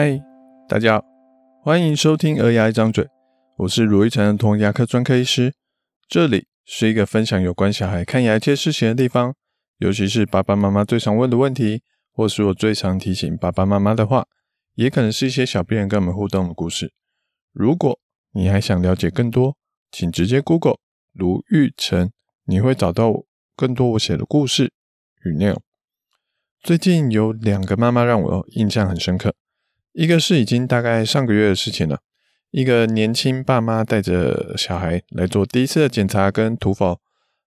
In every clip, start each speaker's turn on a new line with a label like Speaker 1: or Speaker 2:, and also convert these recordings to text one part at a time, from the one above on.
Speaker 1: 嗨，大家好，欢迎收听《儿牙一张嘴》，我是如意成儿童牙科专科医师。这里是一个分享有关小孩看牙一切事情的地方，尤其是爸爸妈妈最常问的问题，或是我最常提醒爸爸妈妈的话，也可能是一些小病人跟我们互动的故事。如果你还想了解更多，请直接 Google 卢玉成，你会找到更多我写的故事与内容。最近有两个妈妈让我印象很深刻。一个是已经大概上个月的事情了，一个年轻爸妈带着小孩来做第一次的检查跟涂氟，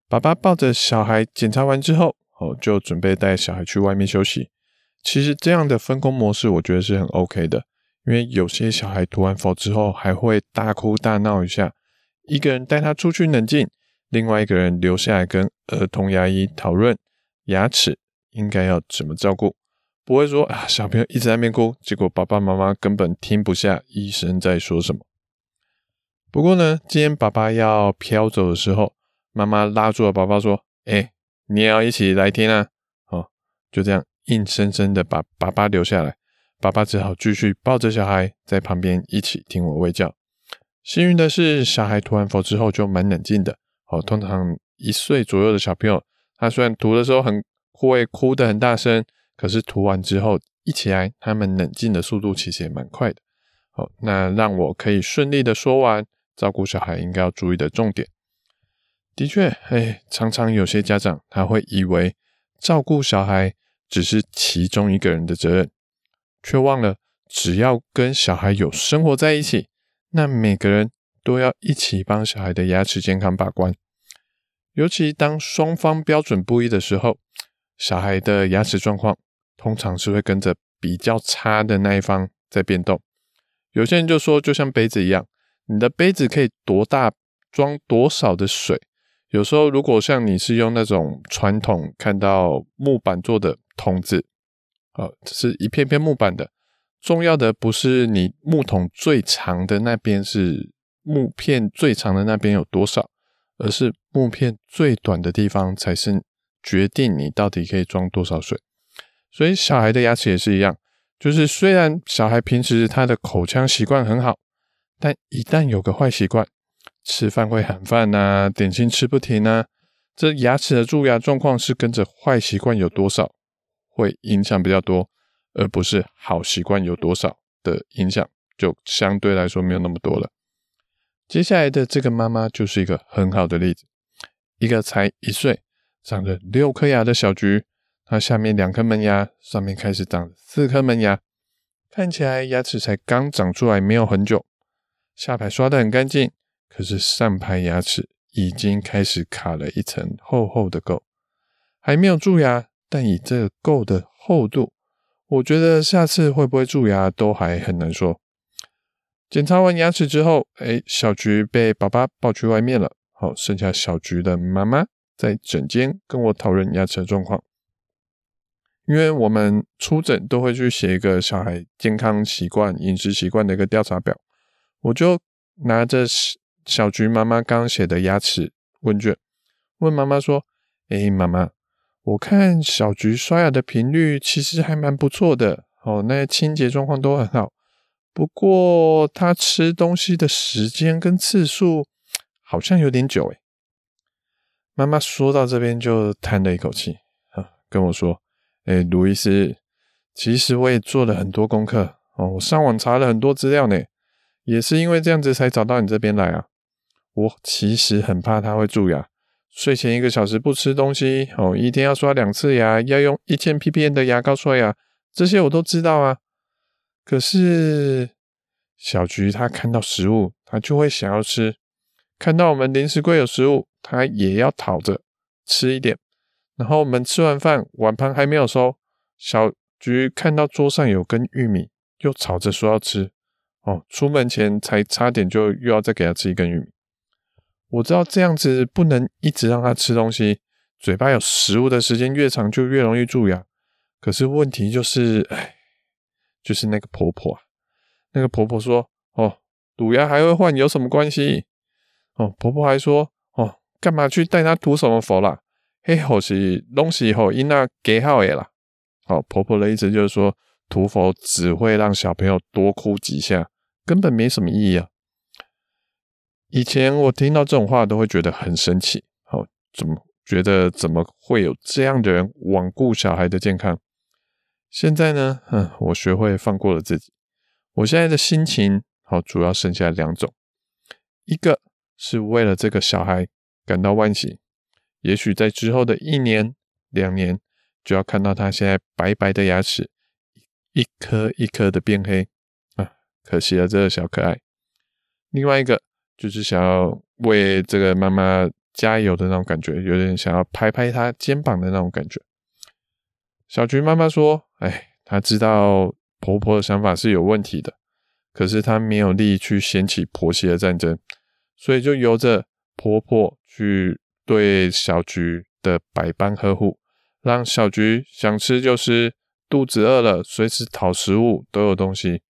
Speaker 1: 爸爸抱着小孩检查完之后，哦，就准备带小孩去外面休息。其实这样的分工模式，我觉得是很 OK 的，因为有些小孩涂完氟之后还会大哭大闹一下，一个人带他出去冷静，另外一个人留下来跟儿童牙医讨论牙齿应该要怎么照顾。不会说啊，小朋友一直在那边哭，结果爸爸妈妈根本听不下医生在说什么。不过呢，今天爸爸要飘走的时候，妈妈拉住了爸爸说：“哎，你也要一起来听啊！”哦，就这样硬生生的把爸爸留下来，爸爸只好继续抱着小孩在旁边一起听我喂教。幸运的是，小孩涂完佛之后就蛮冷静的。哦，通常一岁左右的小朋友，他虽然涂的时候很会哭得很大声。可是涂完之后一起来，他们冷静的速度其实也蛮快的。好，那让我可以顺利的说完照顾小孩应该要注意的重点。的确，哎，常常有些家长他会以为照顾小孩只是其中一个人的责任，却忘了只要跟小孩有生活在一起，那每个人都要一起帮小孩的牙齿健康把关。尤其当双方标准不一的时候，小孩的牙齿状况。通常是会跟着比较差的那一方在变动。有些人就说，就像杯子一样，你的杯子可以多大装多少的水。有时候如果像你是用那种传统看到木板做的桶子，啊，这是一片片木板的。重要的不是你木桶最长的那边是木片最长的那边有多少，而是木片最短的地方才是决定你到底可以装多少水。所以小孩的牙齿也是一样，就是虽然小孩平时他的口腔习惯很好，但一旦有个坏习惯，吃饭会喊饭呐，点心吃不停呐，这牙齿的蛀牙状况是跟着坏习惯有多少会影响比较多，而不是好习惯有多少的影响，就相对来说没有那么多了。接下来的这个妈妈就是一个很好的例子，一个才一岁，长着六颗牙的小菊。它下面两颗门牙，上面开始长四颗门牙，看起来牙齿才刚长出来没有很久，下排刷得很干净，可是上排牙齿已经开始卡了一层厚厚的垢，还没有蛀牙，但以这个垢的厚度，我觉得下次会不会蛀牙都还很难说。检查完牙齿之后，哎，小菊被爸爸抱去外面了，好，剩下小菊的妈妈在诊间跟我讨论牙齿的状况。因为我们初诊都会去写一个小孩健康习惯、饮食习惯的一个调查表，我就拿着小菊妈妈刚写的牙齿问卷，问妈妈说：“哎，妈妈，我看小菊刷牙的频率其实还蛮不错的，哦，那清洁状况都很好，不过他吃东西的时间跟次数好像有点久。”哎，妈妈说到这边就叹了一口气，啊，跟我说。哎，卢医师，其实我也做了很多功课哦，我上网查了很多资料呢，也是因为这样子才找到你这边来啊。我其实很怕他会蛀牙，睡前一个小时不吃东西哦，一天要刷两次牙，要用一千 ppm 的牙膏刷牙，这些我都知道啊。可是小菊他看到食物，他就会想要吃，看到我们零食柜有食物，他也要讨着吃一点。然后我们吃完饭，碗盘还没有收，小菊看到桌上有根玉米，又吵着说要吃。哦，出门前才差点就又要再给他吃一根玉米。我知道这样子不能一直让他吃东西，嘴巴有食物的时间越长，就越容易蛀牙。可是问题就是，哎，就是那个婆婆啊，那个婆婆说，哦，补牙还会换，有什么关系？哦，婆婆还说，哦，干嘛去带他涂什么佛啦？嘿，或是东西后因那给好诶啦。好，婆婆的意思就是说，涂氟只会让小朋友多哭几下，根本没什么意义啊。以前我听到这种话都会觉得很生气，好，怎么觉得怎么会有这样的人罔顾小孩的健康？现在呢，嗯，我学会放过了自己。我现在的心情，好，主要剩下两种，一个是为了这个小孩感到惋惜，也许在之后的一年、两年，就要看到他现在白白的牙齿一颗一颗的变黑啊，可惜了这个小可爱。另外一个。就是想要为这个妈妈加油的那种感觉，有点想要拍拍她肩膀的那种感觉。小菊妈妈说：“哎，她知道婆婆的想法是有问题的，可是她没有力去掀起婆媳的战争，所以就由着婆婆去对小菊的百般呵护，让小菊想吃就吃，肚子饿了随时讨食物都有东西。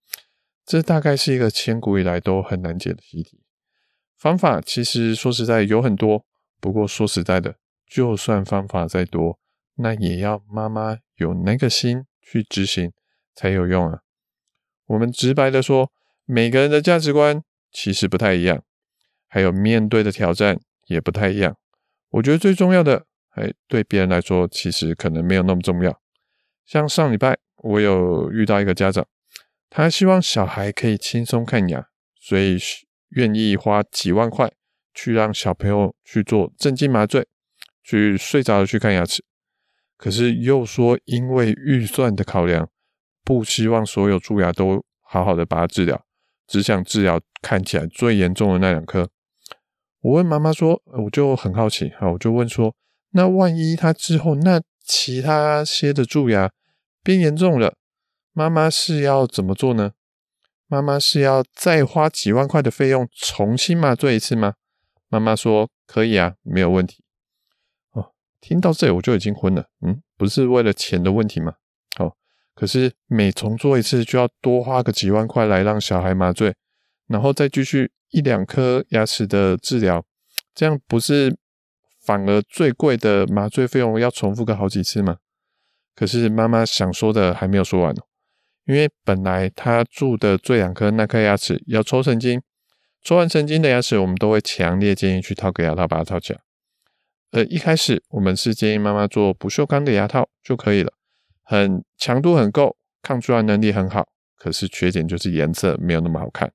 Speaker 1: 这大概是一个千古以来都很难解的习题。”方法其实说实在有很多，不过说实在的，就算方法再多，那也要妈妈有那个心去执行才有用啊。我们直白的说，每个人的价值观其实不太一样，还有面对的挑战也不太一样。我觉得最重要的，哎，对别人来说其实可能没有那么重要。像上礼拜我有遇到一个家长，他希望小孩可以轻松看牙，所以。愿意花几万块去让小朋友去做镇静麻醉，去睡着了去看牙齿，可是又说因为预算的考量，不希望所有蛀牙都好好的把它治疗，只想治疗看起来最严重的那两颗。我问妈妈说，我就很好奇，好，我就问说，那万一他之后那其他些的蛀牙变严重了，妈妈是要怎么做呢？妈妈是要再花几万块的费用重新麻醉一次吗？妈妈说可以啊，没有问题。哦，听到这里我就已经昏了。嗯，不是为了钱的问题吗？哦，可是每重做一次就要多花个几万块来让小孩麻醉，然后再继续一两颗牙齿的治疗，这样不是反而最贵的麻醉费用要重复个好几次吗？可是妈妈想说的还没有说完哦。因为本来他蛀的最两颗那颗牙齿要抽神经，抽完神经的牙齿，我们都会强烈建议去套个牙套把它套起来。呃，一开始我们是建议妈妈做不锈钢的牙套就可以了，很强度很够，抗蛀牙能力很好。可是缺点就是颜色没有那么好看。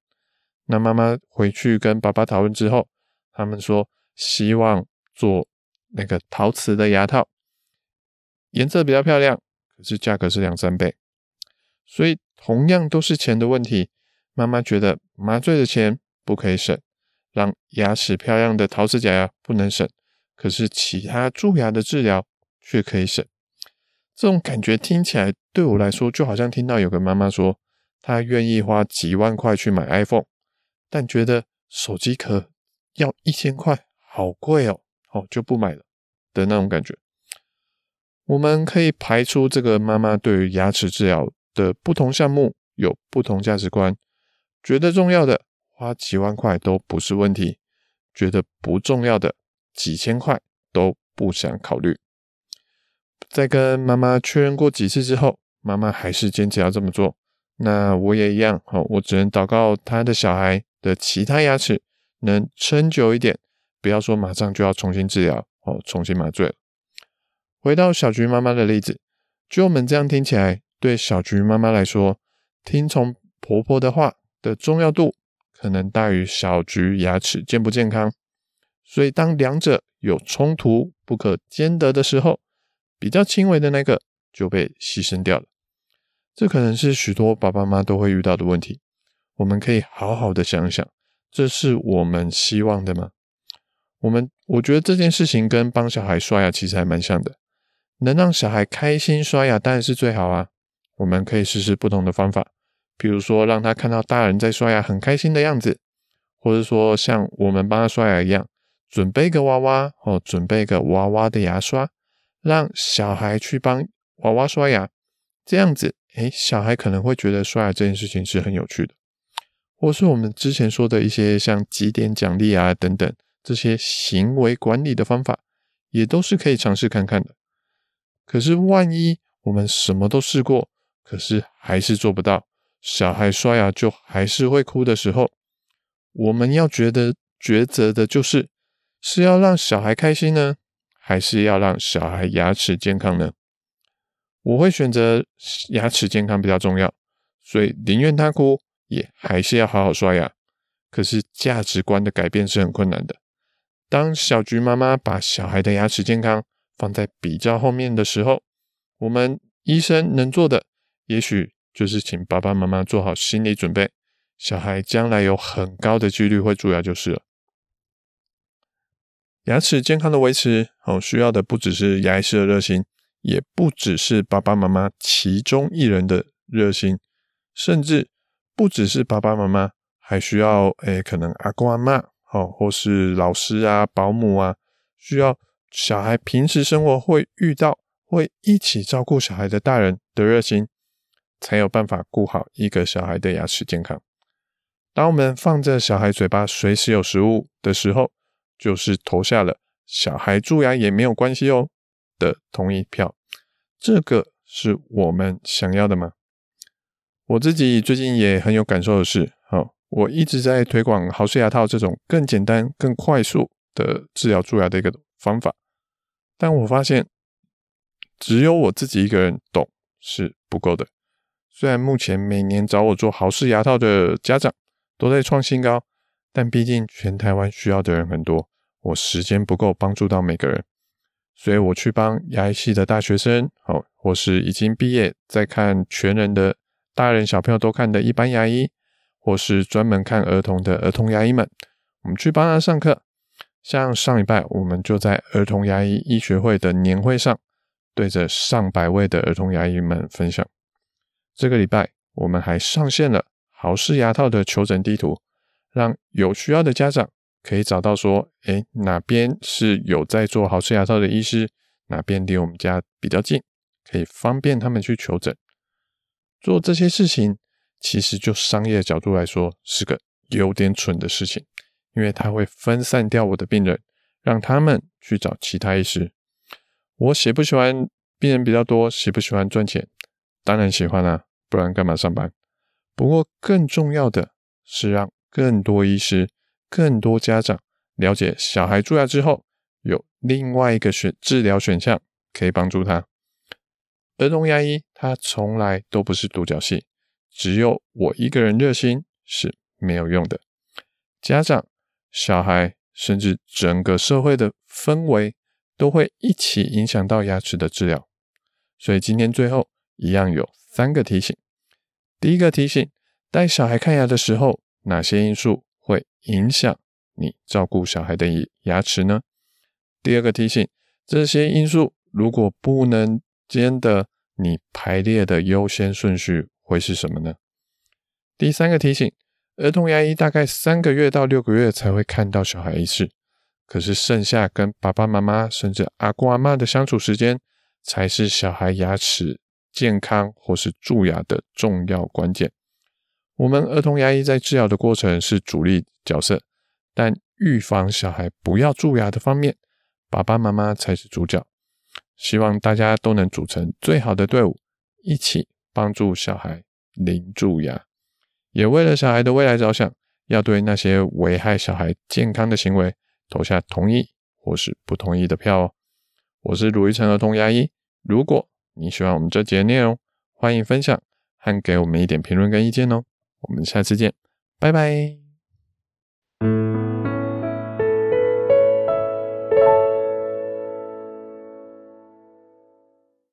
Speaker 1: 那妈妈回去跟爸爸讨论之后，他们说希望做那个陶瓷的牙套，颜色比较漂亮，可是价格是两三倍。所以同样都是钱的问题，妈妈觉得麻醉的钱不可以省，让牙齿漂亮的陶瓷假牙不能省，可是其他蛀牙的治疗却可以省。这种感觉听起来对我来说，就好像听到有个妈妈说，她愿意花几万块去买 iPhone，但觉得手机壳要一千块，好贵哦，哦就不买了的那种感觉。我们可以排除这个妈妈对于牙齿治疗的不同项目有不同价值观，觉得重要的花几万块都不是问题，觉得不重要的几千块都不想考虑。在跟妈妈确认过几次之后，妈妈还是坚持要这么做。那我也一样，好，我只能祷告他的小孩的其他牙齿能撑久一点，不要说马上就要重新治疗，哦，重新麻醉。回到小菊妈妈的例子，就我们这样听起来。对小菊妈妈来说，听从婆婆的话的重要度可能大于小菊牙齿健不健康。所以，当两者有冲突不可兼得的时候，比较轻微的那个就被牺牲掉了。这可能是许多爸爸妈妈都会遇到的问题。我们可以好好的想想，这是我们希望的吗？我们我觉得这件事情跟帮小孩刷牙其实还蛮像的，能让小孩开心刷牙当然是最好啊。我们可以试试不同的方法，比如说让他看到大人在刷牙很开心的样子，或者说像我们帮他刷牙一样，准备个娃娃哦，准备个娃娃的牙刷，让小孩去帮娃娃刷牙，这样子，诶，小孩可能会觉得刷牙这件事情是很有趣的，或是我们之前说的一些像几点奖励啊等等这些行为管理的方法，也都是可以尝试看看的。可是万一我们什么都试过，可是还是做不到，小孩刷牙就还是会哭的时候，我们要觉得抉择的就是，是要让小孩开心呢，还是要让小孩牙齿健康呢？我会选择牙齿健康比较重要，所以宁愿他哭，也还是要好好刷牙。可是价值观的改变是很困难的。当小菊妈妈把小孩的牙齿健康放在比较后面的时候，我们医生能做的，也许就是请爸爸妈妈做好心理准备，小孩将来有很高的几率会蛀牙就是了。牙齿健康的维持，哦，需要的不只是牙医师的热心，也不只是爸爸妈妈其中一人的热心，甚至不只是爸爸妈妈，还需要，诶，可能阿公阿嬷，哦，或是老师啊、保姆啊，需要小孩平时生活会遇到、会一起照顾小孩的大人的热心，才有办法顾好一个小孩的牙齿健康。当我们放着小孩嘴巴随时有食物的时候，就是投下了小孩蛀牙也没有关系哦的同意票，这个是我们想要的吗？我自己最近也很有感受的是，好，我一直在推广豪氏牙套这种更简单、更快速的治疗蛀牙的一个方法，但我发现只有我自己一个人懂是不够的。虽然目前每年找我做豪氏牙套的家长都在创新高。但毕竟全台湾需要的人很多，我时间不够帮助到每个人，所以我去帮牙医系的大学生，好，或是已经毕业在看全人的大人小朋友都看的一般牙医，或是专门看儿童的儿童牙医们，我们去帮他上课。像上礼拜，我们就在儿童牙医医学会的年会上，对着上百位的儿童牙医们分享。这个礼拜，我们还上线了豪氏牙套的求诊地图。让有需要的家长可以找到说，诶，哪边是有在做豪氏牙套的医师，哪边离我们家比较近，可以方便他们去求诊。做这些事情，其实就商业角度来说，是个有点蠢的事情，因为它会分散掉我的病人，让他们去找其他医师。我喜不喜欢病人比较多，喜不喜欢赚钱？当然喜欢啦，不然干嘛上班？不过更重要的是让更多医师、更多家长了解小孩蛀牙之后，有另外一个选治疗选项可以帮助他。儿童牙医他从来都不是独角戏，只有我一个人热心是没有用的。家长、小孩，甚至整个社会的氛围都会一起影响到牙齿的治疗。所以今天最后一样有三个提醒：第一个提醒，带小孩看牙的时候。哪些因素会影响你照顾小孩的牙齿呢？第二个提醒，这些因素如果不能兼得，你排列的优先顺序会是什么呢？第三个提醒，儿童牙医大概三个月到六个月才会看到小孩一次，可是剩下跟爸爸妈妈甚至阿公阿嬷的相处时间，才是小孩牙齿健康或是蛀牙的重要关键。我们儿童牙医在治疗的过程是主力角色，但预防小孩不要蛀牙的方面，爸爸妈妈才是主角。希望大家都能组成最好的队伍，一起帮助小孩零蛀牙。也为了小孩的未来着想，要对那些危害小孩健康的行为投下同意或是不同意的票哦。我是卢一成儿童牙医，如果你喜欢我们这节内容，欢迎分享和给我们一点评论跟意见哦。我们下次见，拜拜。